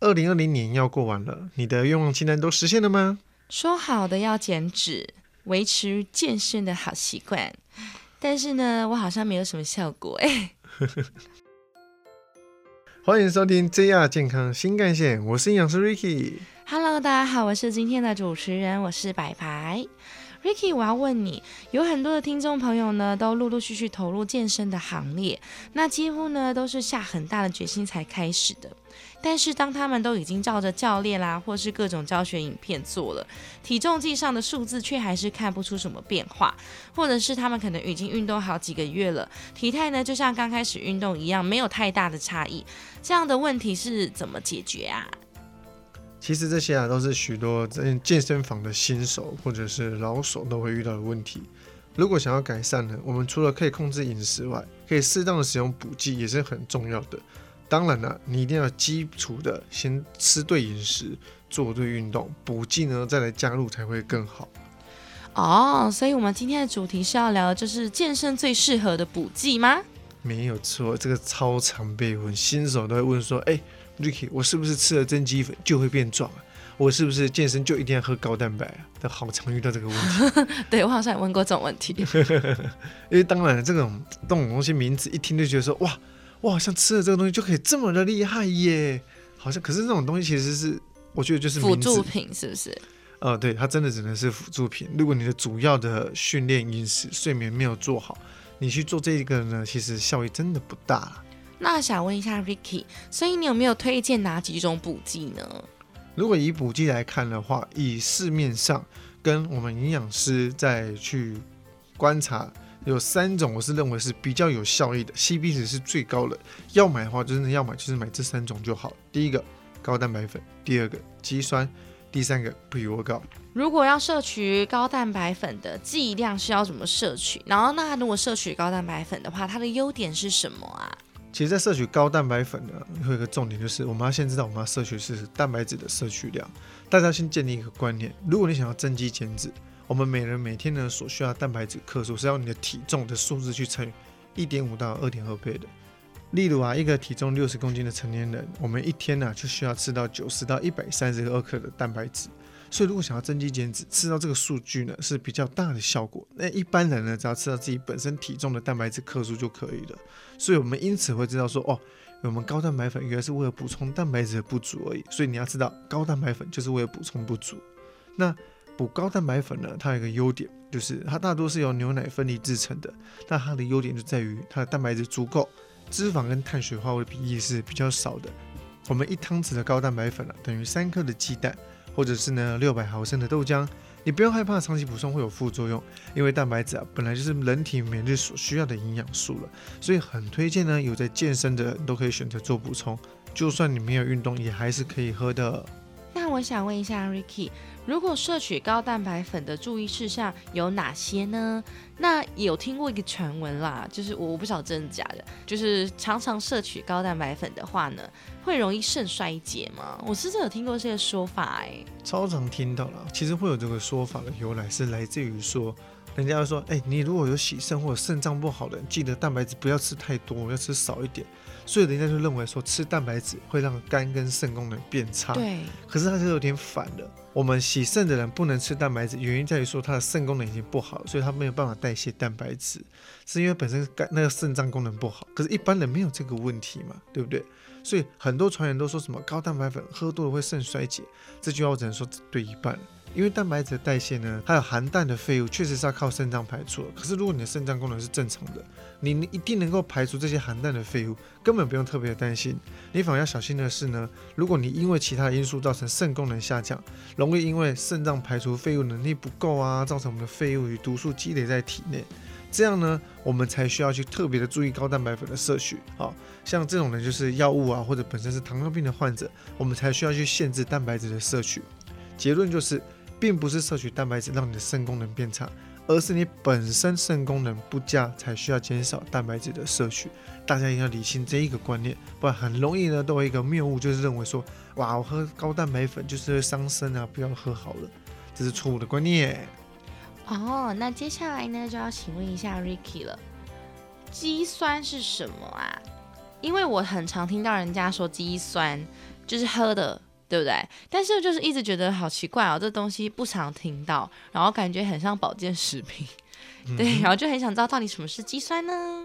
二零二零年要过完了，你的愿望清单都实现了吗？说好的要减脂，维持健身的好习惯，但是呢，我好像没有什么效果哎。欢迎收听 JR 健康新干线，我是营养师 Ricky。Hello，大家好，我是今天的主持人，我是白白。Ricky，我要问你，有很多的听众朋友呢，都陆陆续续投入健身的行列，那几乎呢都是下很大的决心才开始的。但是当他们都已经照着教练啦，或是各种教学影片做了，体重计上的数字却还是看不出什么变化，或者是他们可能已经运动好几个月了，体态呢就像刚开始运动一样，没有太大的差异。这样的问题是怎么解决啊？其实这些啊都是许多在健身房的新手或者是老手都会遇到的问题。如果想要改善呢，我们除了可以控制饮食外，可以适当的使用补剂也是很重要的。当然了，你一定要基础的先吃对饮食，做对运动，补剂呢再来加入才会更好。哦，所以我们今天的主题是要聊的就是健身最适合的补剂吗？没有错，这个超常被问，新手都会问说：“哎，Ricky，我是不是吃了增肌粉就会变壮啊？我是不是健身就一定要喝高蛋白啊？”都好常遇到这个问题。对我好像也问过这种问题。因为当然，这种这种东西名字一听就觉得说：“哇，我好像吃了这个东西就可以这么的厉害耶！”好像可是这种东西其实是我觉得就是辅助品，是不是？呃，对，它真的只能是辅助品。如果你的主要的训练、饮食、睡眠没有做好。你去做这一个呢，其实效益真的不大。那想问一下 Ricky，所以你有没有推荐哪几种补剂呢？如果以补剂来看的话，以市面上跟我们营养师在去观察，有三种我是认为是比较有效益的，CP 值是最高的。要买的话，真的要买就是买这三种就好。第一个高蛋白粉，第二个肌酸。第三个不我告。如果要摄取高蛋白粉的剂量是要怎么摄取？然后那如果摄取高蛋白粉的话，它的优点是什么啊？其实，在摄取高蛋白粉呢，会有一个重点就是，我们要先知道我们要摄取是蛋白质的摄取量。大家先建立一个观念：如果你想要增肌减脂，我们每人每天呢所需要蛋白质克数是要你的体重的数字去乘以一点五到二点二倍的。例如啊，一个体重六十公斤的成年人，我们一天呢就需要吃到九十到一百三十二克的蛋白质。所以，如果想要增肌减脂，吃到这个数据呢是比较大的效果。那一般人呢，只要吃到自己本身体重的蛋白质克数就可以了。所以我们因此会知道说，哦，我们高蛋白粉原来是为了补充蛋白质的不足而已。所以你要知道，高蛋白粉就是为了补充不足。那补高蛋白粉呢，它有一个优点，就是它大多是由牛奶分离制成的。那它的优点就在于它的蛋白质足够。脂肪跟碳水化合物的比例是比较少的。我们一汤匙的高蛋白粉啊，等于三克的鸡蛋，或者是呢六百毫升的豆浆。你不用害怕长期补充会有副作用，因为蛋白质啊本来就是人体每日所需要的营养素了，所以很推荐呢有在健身的都可以选择做补充。就算你没有运动，也还是可以喝的。那我想问一下 Ricky。如果摄取高蛋白粉的注意事项有哪些呢？那有听过一个传闻啦，就是我不晓得真的假的，就是常常摄取高蛋白粉的话呢，会容易肾衰竭吗？我是真有听过这个说法哎，超常听到了。其实会有这个说法的由来是来自于说，人家说，哎，你如果有喜肾或者肾脏不好的，记得蛋白质不要吃太多，要吃少一点。所以人家就认为说吃蛋白质会让肝跟肾功能变差。对。可是它是有点反的。我们洗肾的人不能吃蛋白质，原因在于说他的肾功能已经不好，所以他没有办法代谢蛋白质，是因为本身肝那个肾脏功能不好。可是，一般人没有这个问题嘛，对不对？所以很多传言都说什么高蛋白粉喝多了会肾衰竭，这句话我只能说对一半。因为蛋白质的代谢呢，还有含氮的废物，确实是要靠肾脏排出。可是如果你的肾脏功能是正常的，你一定能够排除这些含氮的废物，根本不用特别担心。你反而要小心的是呢，如果你因为其他因素造成肾功能下降，容易因为肾脏排除废物能力不够啊，造成我们的废物与毒素积累在体内。这样呢，我们才需要去特别的注意高蛋白粉的摄取。好像这种人就是药物啊，或者本身是糖尿病的患者，我们才需要去限制蛋白质的摄取。结论就是。并不是摄取蛋白质让你的肾功能变差，而是你本身肾功能不佳才需要减少蛋白质的摄取。大家一定要理清这一个观念，不然很容易呢都有一个谬误，就是认为说，哇，我喝高蛋白粉就是会伤身啊，不要喝好了，这是错误的观念。哦，那接下来呢就要请问一下 Ricky 了，肌酸是什么啊？因为我很常听到人家说肌酸。就是喝的，对不对？但是就是一直觉得好奇怪哦，这东西不常听到，然后感觉很像保健食品，对，然后就很想知道到底什么是肌酸呢？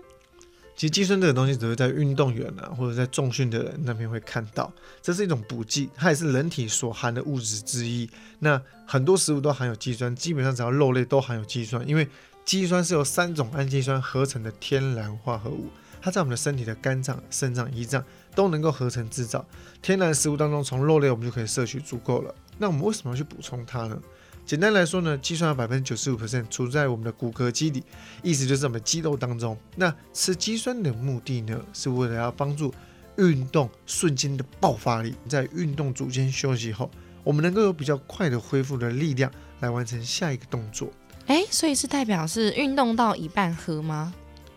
其实肌酸这个东西只会在运动员啊，或者在重训的人那边会看到，这是一种补剂，它也是人体所含的物质之一。那很多食物都含有肌酸，基本上只要肉类都含有肌酸，因为肌酸是由三种氨基酸合成的天然化合物，它在我们的身体的肝脏、肾脏、胰脏都能够合成制造。天然食物当中，从肉类我们就可以摄取足够了。那我们为什么要去补充它呢？简单来说呢，肌酸有百分之九十五 percent 处在我们的骨骼肌里，意思就是我们肌肉当中。那吃肌酸的目的呢，是为了要帮助运动瞬间的爆发力，在运动组间休息后，我们能够有比较快的恢复的力量来完成下一个动作。哎，所以是代表是运动到一半喝吗？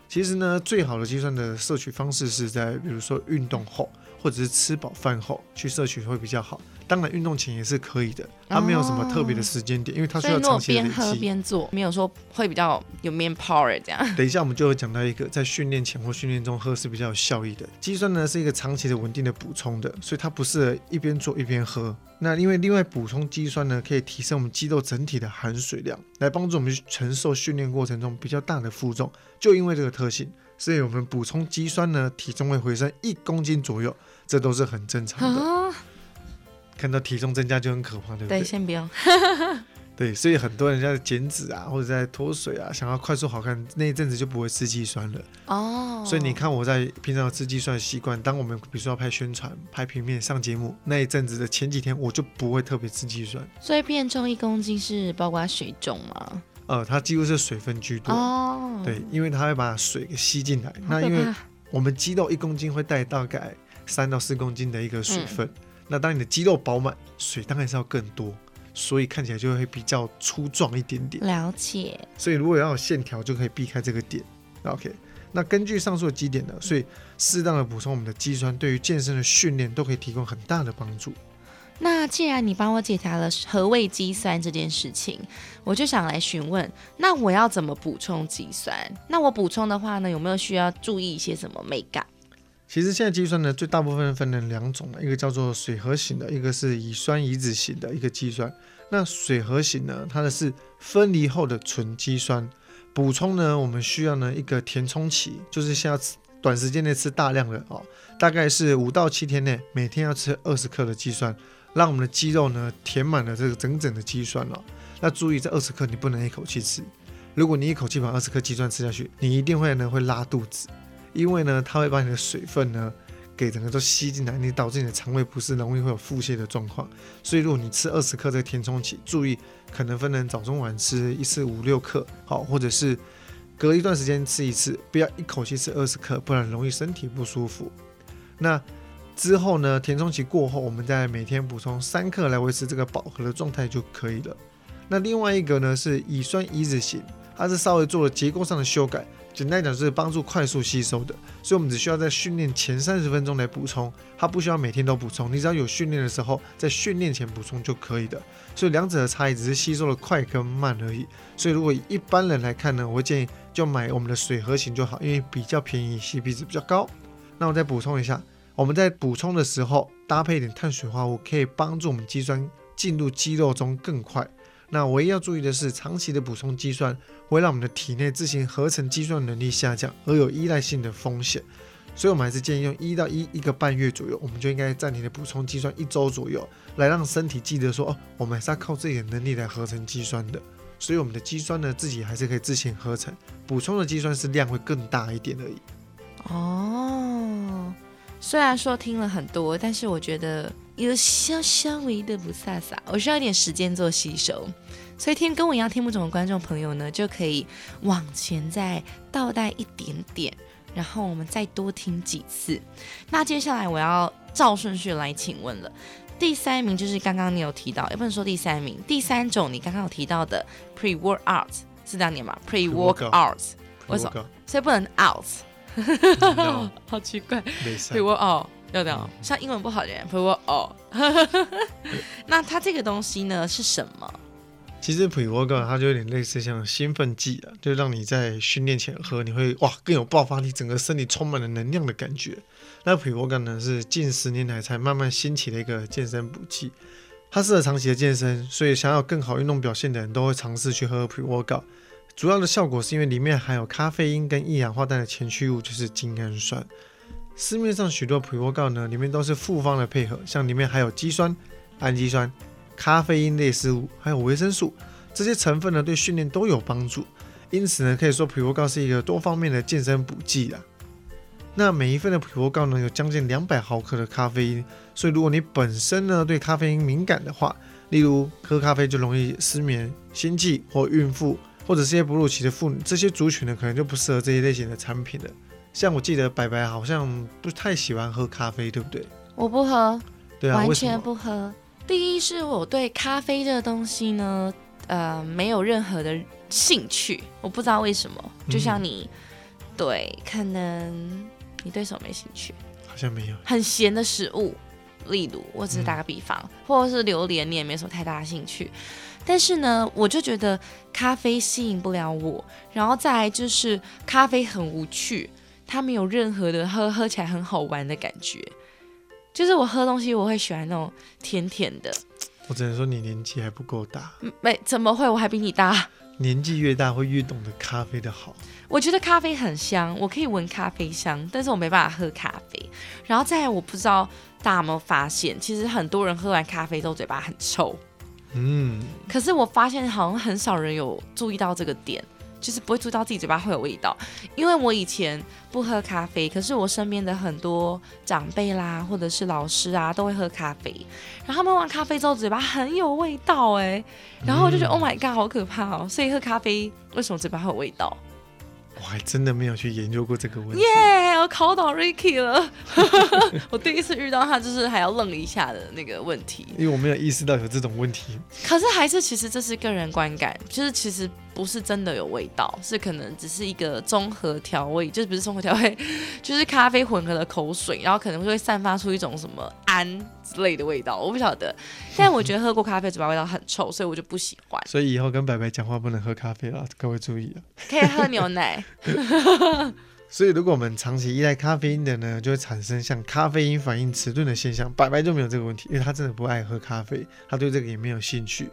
其实呢，最好的计算的摄取方式是在比如说运动后，或者是吃饱饭后去摄取会比较好。当然，运动前也是可以的，它没有什么特别的时间点，因为它需要长期的累边喝积。边做，没有说会比较有 man power 这样。等一下，我们就会讲到一个在训练前或训练中喝是比较有效益的。肌酸呢是一个长期的稳定的补充的，所以它不适合一边做一边喝。那因为另外补充肌酸呢，可以提升我们肌肉整体的含水量，来帮助我们去承受训练过程中比较大的负重。就因为这个特性，所以我们补充肌酸呢，体重会回升一公斤左右，这都是很正常的。啊，看到体重增加就很可怕，对不对，对？先不用。对，所以很多人在减脂啊，或者在脱水啊，想要快速好看，那一阵子就不会吃肌酸了。哦，所以你看我在平常有吃肌酸的习惯，当我们比如说要拍宣传、拍平面、上节目那一阵子的前几天，我就不会特别吃肌酸。所以变重一公斤是包括水重吗？呃，它几乎是水分居多。哦，对，因为它会把水给吸进来。那因为我们肌肉一公斤会带大概三到四公斤的一个水分，那当你的肌肉饱满，水当然是要更多，所以看起来就会比较粗壮一点点。了解。所以如果要有线条，就可以避开这个点。OK，那根据上述的几点呢，所以适当的补充我们的肌酸，对于健身的训练都可以提供很大的帮助。那既然你帮我解答了何谓肌酸这件事情，我就想来询问，那我要怎么补充肌酸？那我补充的话呢，有没有需要注意一些什么美感？其实现在肌酸呢，最大部分分成两种，一个叫做水合型的，一个是乙酸乙酯型的一个肌酸。那水合型呢，它的是分离后的纯肌酸。补充呢，我们需要呢一个填充期，就是先要短时间内吃大量的哦，大概是五到七天内，每天要吃二十克的肌酸，让我们的肌肉呢填满了这个整整的肌酸哦。那注意，这二十克你不能一口气吃，如果你一口气把二十克肌酸吃下去，你一定会呢会拉肚子，因为呢它会把你的水分呢给整个都吸进来，你导致你的肠胃不适，容易会有腹泻的状况。所以如果你吃二十克这个填充期，注意可能分成早中晚吃一次五六克，好，或者是隔一段时间吃一次，不要一口气吃二十克，不然容易身体不舒服。那之后呢，填充期过后，我们再每天补充三克来维持这个饱和的状态就可以了。那另外一个呢是乙酸乙酯型，它是稍微做了结构上的修改，简单讲就是帮助快速吸收的，所以我们只需要在训练前三十分钟来补充，它不需要每天都补充，你只要有训练的时候在训练前补充就可以的。所以两者的差异只是吸收的快跟慢而已。所以如果一般人来看呢，我会建议就买我们的水合型就好，因为比较便宜，CP 值比较高。那我再补充一下，我们在补充的时候搭配一点碳水化合物，可以帮助我们肌酸进入肌肉中更快。那唯一要注意的是，长期的补充肌酸会让我们的体内自行合成肌酸能力下降，而有依赖性的风险。所以，我们还是建议用一到一一个半月左右，我们就应该暂停的补充肌酸一周左右，来让身体记得说，哦，我们还是要靠自己的能力来合成肌酸的。所以，我们的肌酸呢，自己还是可以自行合成，补充的肌酸是量会更大一点而已。哦，虽然说听了很多，但是我觉得有稍稍微的不飒飒，我需要一点时间做吸收。所以听跟我一样听不懂的观众朋友呢，就可以往前再倒带一点点，然后我们再多听几次。那接下来我要照顺序来请问了。第三名就是刚刚你有提到，也不能说第三名，第三种你刚刚有提到的 pre workout 是这样念吗？pre workout，为什么？所以不能 out，No，好奇怪。pre。workout 像英文不好的人 pre workout。那它这个东西呢是什么？其实 pre workout 它就有点类似像兴奋剂啊，就让你在训练前喝，你会哇更有爆发力，整个身体充满了能量的感觉。那 pre workout 呢是近十年来才慢慢兴起的一个健身补剂，它适合长期的健身，所以想要更好运动表现的人都会尝试去喝 pre workout。主要的效果是因为里面含有咖啡因跟一氧化氮的前驱物，就是精氨酸。市面上许多 pre workout 呢，里面都是复方的配合，像里面还有肌酸、氨基酸。咖啡因类食物还有维生素这些成分呢，对训练都有帮助。因此呢，可以说普 r 告是一个多方面的健身补剂啊。那每一份的普 r 告呢，有将近两百毫克的咖啡因，所以如果你本身呢对咖啡因敏感的话，例如喝咖啡就容易失眠、心悸或孕妇或者是些哺乳期的妇女，这些族群呢可能就不适合这一类型的产品了。像我记得白白好像不太喜欢喝咖啡，对不对？我不喝，对啊，完全不喝。第一是我对咖啡这个东西呢，呃，没有任何的兴趣，我不知道为什么。就像你，对，可能你对什么没兴趣？好像没有。很咸的食物，例如，我只是打个比方，或者是榴莲，你也没什么太大的兴趣。但是呢，我就觉得咖啡吸引不了我，然后再来就是咖啡很无趣，它没有任何的喝喝起来很好玩的感觉。就是我喝东西，我会喜欢那种甜甜的。我只能说你年纪还不够大。没怎么会，我还比你大。年纪越大，会越懂得咖啡的好。我觉得咖啡很香，我可以闻咖啡香，但是我没办法喝咖啡。然后再来，我不知道大家有没有发现，其实很多人喝完咖啡之后嘴巴很臭。嗯。可是我发现好像很少人有注意到这个点。就是不会注意到自己嘴巴会有味道，因为我以前不喝咖啡，可是我身边的很多长辈啦，或者是老师啊，都会喝咖啡，然后他们喝完咖啡之后嘴巴很有味道哎，然后我就觉得 Oh my god，好可怕哦！所以喝咖啡为什么嘴巴会有味道？我还真的没有去研究过这个问题。耶，我考倒 Ricky 了。我第一次遇到他，就是还要愣一下的那个问题。因为我没有意识到有这种问题。可是还是，其实这是个人观感，就是其实不是真的有味道，是可能只是一个综合调味，就是不是综合调味，就是咖啡混合的口水，然后可能会散发出一种什么氨。之类的味道，我不晓得。但我觉得喝过咖啡，嘴巴味道很臭，所以我就不喜欢。所以以后跟白白讲话不能喝咖啡了，各位注意啊。可以喝牛奶。所以如果我们长期依赖咖啡因的呢，就会产生像咖啡因反应迟钝的现象。白白就没有这个问题，因为他真的不爱喝咖啡，他对这个也没有兴趣。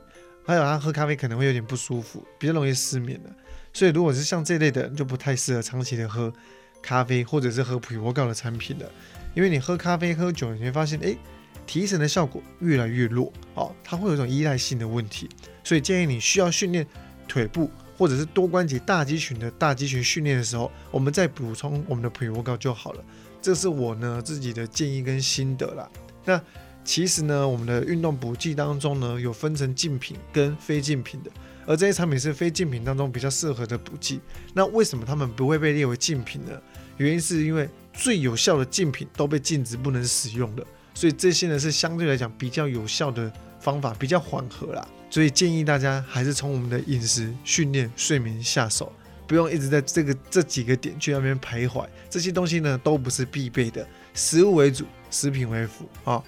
还有他喝咖啡可能会有点不舒服，比较容易失眠的。所以如果是像这类的，就不太适合长期的喝咖啡，或者是喝普罗高的产品了。因为你喝咖啡喝久，你会发现，哎。提神的效果越来越弱哦，它会有一种依赖性的问题，所以建议你需要训练腿部或者是多关节大肌群的大肌群训练的时候，我们再补充我们的 pre workout 就好了。这是我呢自己的建议跟心得啦。那其实呢，我们的运动补剂当中呢有分成竞品跟非竞品的，而这些产品是非竞品当中比较适合的补剂。那为什么他们不会被列为竞品呢？原因是因为最有效的竞品都被禁止不能使用了。所以这些呢是相对来讲比较有效的方法，比较缓和啦。所以建议大家还是从我们的饮食、训练、睡眠下手，不用一直在这个这几个点去那边徘徊。这些东西呢都不是必备的，食物为主，食品为辅啊。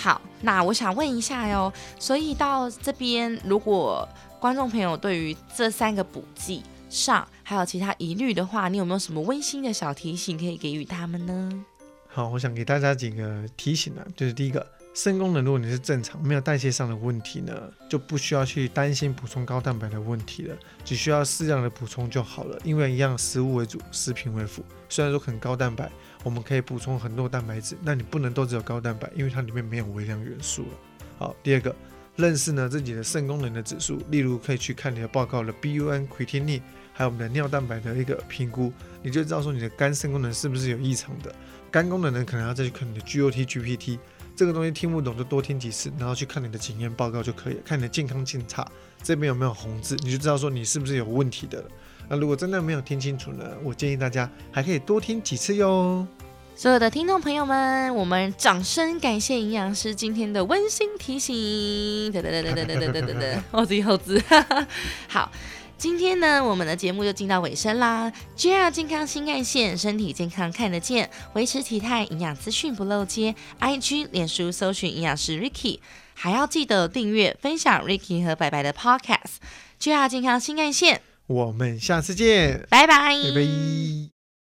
好，那我想问一下哟，所以到这边，如果观众朋友对于这三个补剂上还有其他疑虑的话，你有没有什么温馨的小提醒可以给予他们呢？好，我想给大家几个提醒啊，就是第一个，肾功能，如果你是正常，没有代谢上的问题呢，就不需要去担心补充高蛋白的问题了，只需要适量的补充就好了，因为一样食物为主，食品为辅。虽然说很高蛋白，我们可以补充很多蛋白质，那你不能都只有高蛋白，因为它里面没有微量元素了。好，第二个，认识呢自己的肾功能的指数，例如可以去看你的报告的 BUN、c r e t i n i 还有我们的尿蛋白的一个评估，你就知道说你的肝肾功能是不是有异常的。肝功能呢，可能要再去看你的 GOT、GPT 这个东西听不懂就多听几次，然后去看你的检验报告就可以了。看你的健康检查这边有没有红字，你就知道说你是不是有问题的了。那如果真的没有听清楚呢，我建议大家还可以多听几次哟。所有的听众朋友们，我们掌声感谢营养师今天的温馨提醒。噔噔噔噔噔噔噔噔噔，后字后字，好。今天呢，我们的节目就进到尾声啦。JR 健康新干线，身体健康看得见，维持体态，营养资讯不漏接。IG、脸书搜寻营养师 Ricky，还要记得订阅、分享 Ricky 和白白的 Podcast。JR 健康新干线，我们下次见，拜拜，拜拜。